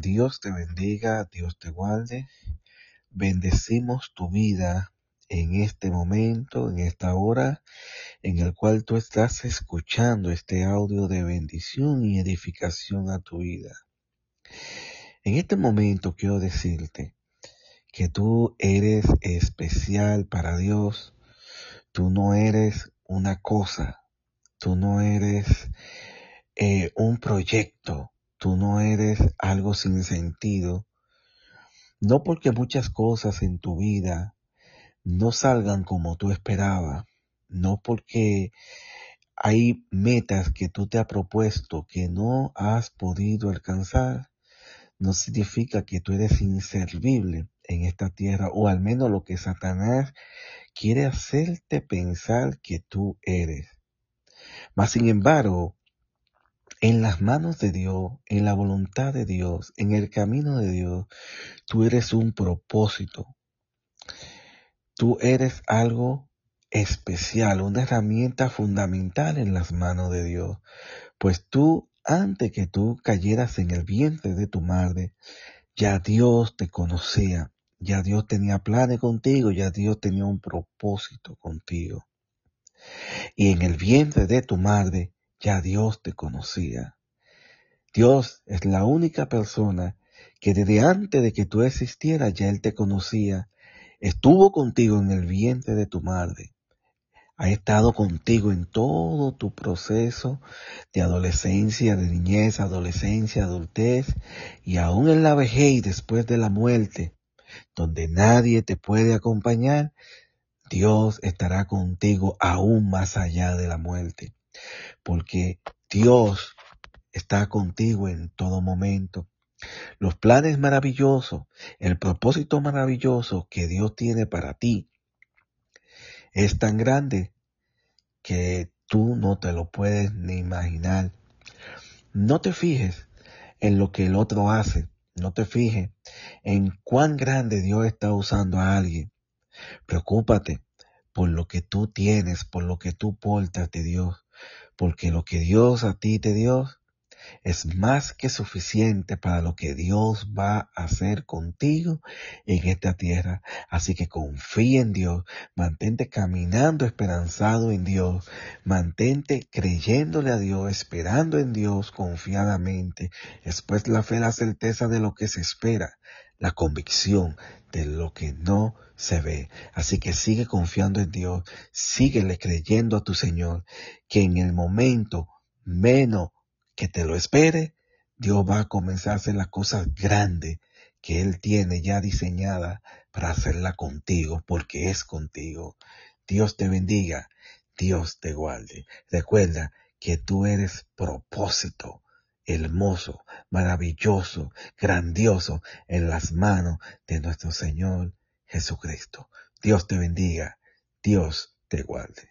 Dios te bendiga, Dios te guarde. Bendecimos tu vida en este momento, en esta hora, en el cual tú estás escuchando este audio de bendición y edificación a tu vida. En este momento quiero decirte que tú eres especial para Dios. Tú no eres una cosa. Tú no eres eh, un proyecto. Tú no eres algo sin sentido. No porque muchas cosas en tu vida no salgan como tú esperabas. No porque hay metas que tú te has propuesto que no has podido alcanzar. No significa que tú eres inservible en esta tierra o al menos lo que Satanás quiere hacerte pensar que tú eres. Mas sin embargo, en las manos de Dios, en la voluntad de Dios, en el camino de Dios, tú eres un propósito. Tú eres algo especial, una herramienta fundamental en las manos de Dios. Pues tú, antes que tú cayeras en el vientre de tu madre, ya Dios te conocía, ya Dios tenía planes contigo, ya Dios tenía un propósito contigo. Y en el vientre de tu madre, ya Dios te conocía. Dios es la única persona que desde antes de que tú existieras ya Él te conocía, estuvo contigo en el vientre de tu madre, ha estado contigo en todo tu proceso de adolescencia, de niñez, adolescencia, adultez y aún en la vejez y después de la muerte, donde nadie te puede acompañar, Dios estará contigo aún más allá de la muerte porque Dios está contigo en todo momento. Los planes maravillosos, el propósito maravilloso que Dios tiene para ti es tan grande que tú no te lo puedes ni imaginar. No te fijes en lo que el otro hace. No te fijes en cuán grande Dios está usando a alguien. Preocúpate por lo que tú tienes, por lo que tú portas de Dios porque lo que Dios a ti te dio es más que suficiente para lo que Dios va a hacer contigo en esta tierra. Así que confía en Dios, mantente caminando esperanzado en Dios, mantente creyéndole a Dios, esperando en Dios confiadamente. Después la fe, la certeza de lo que se espera, la convicción de lo que no se ve. Así que sigue confiando en Dios, síguele creyendo a tu Señor, que en el momento menos que te lo espere, Dios va a comenzar a hacer las cosas grandes que Él tiene ya diseñadas para hacerla contigo, porque es contigo. Dios te bendiga, Dios te guarde. Recuerda que tú eres propósito hermoso, maravilloso, grandioso en las manos de nuestro Señor Jesucristo. Dios te bendiga, Dios te guarde.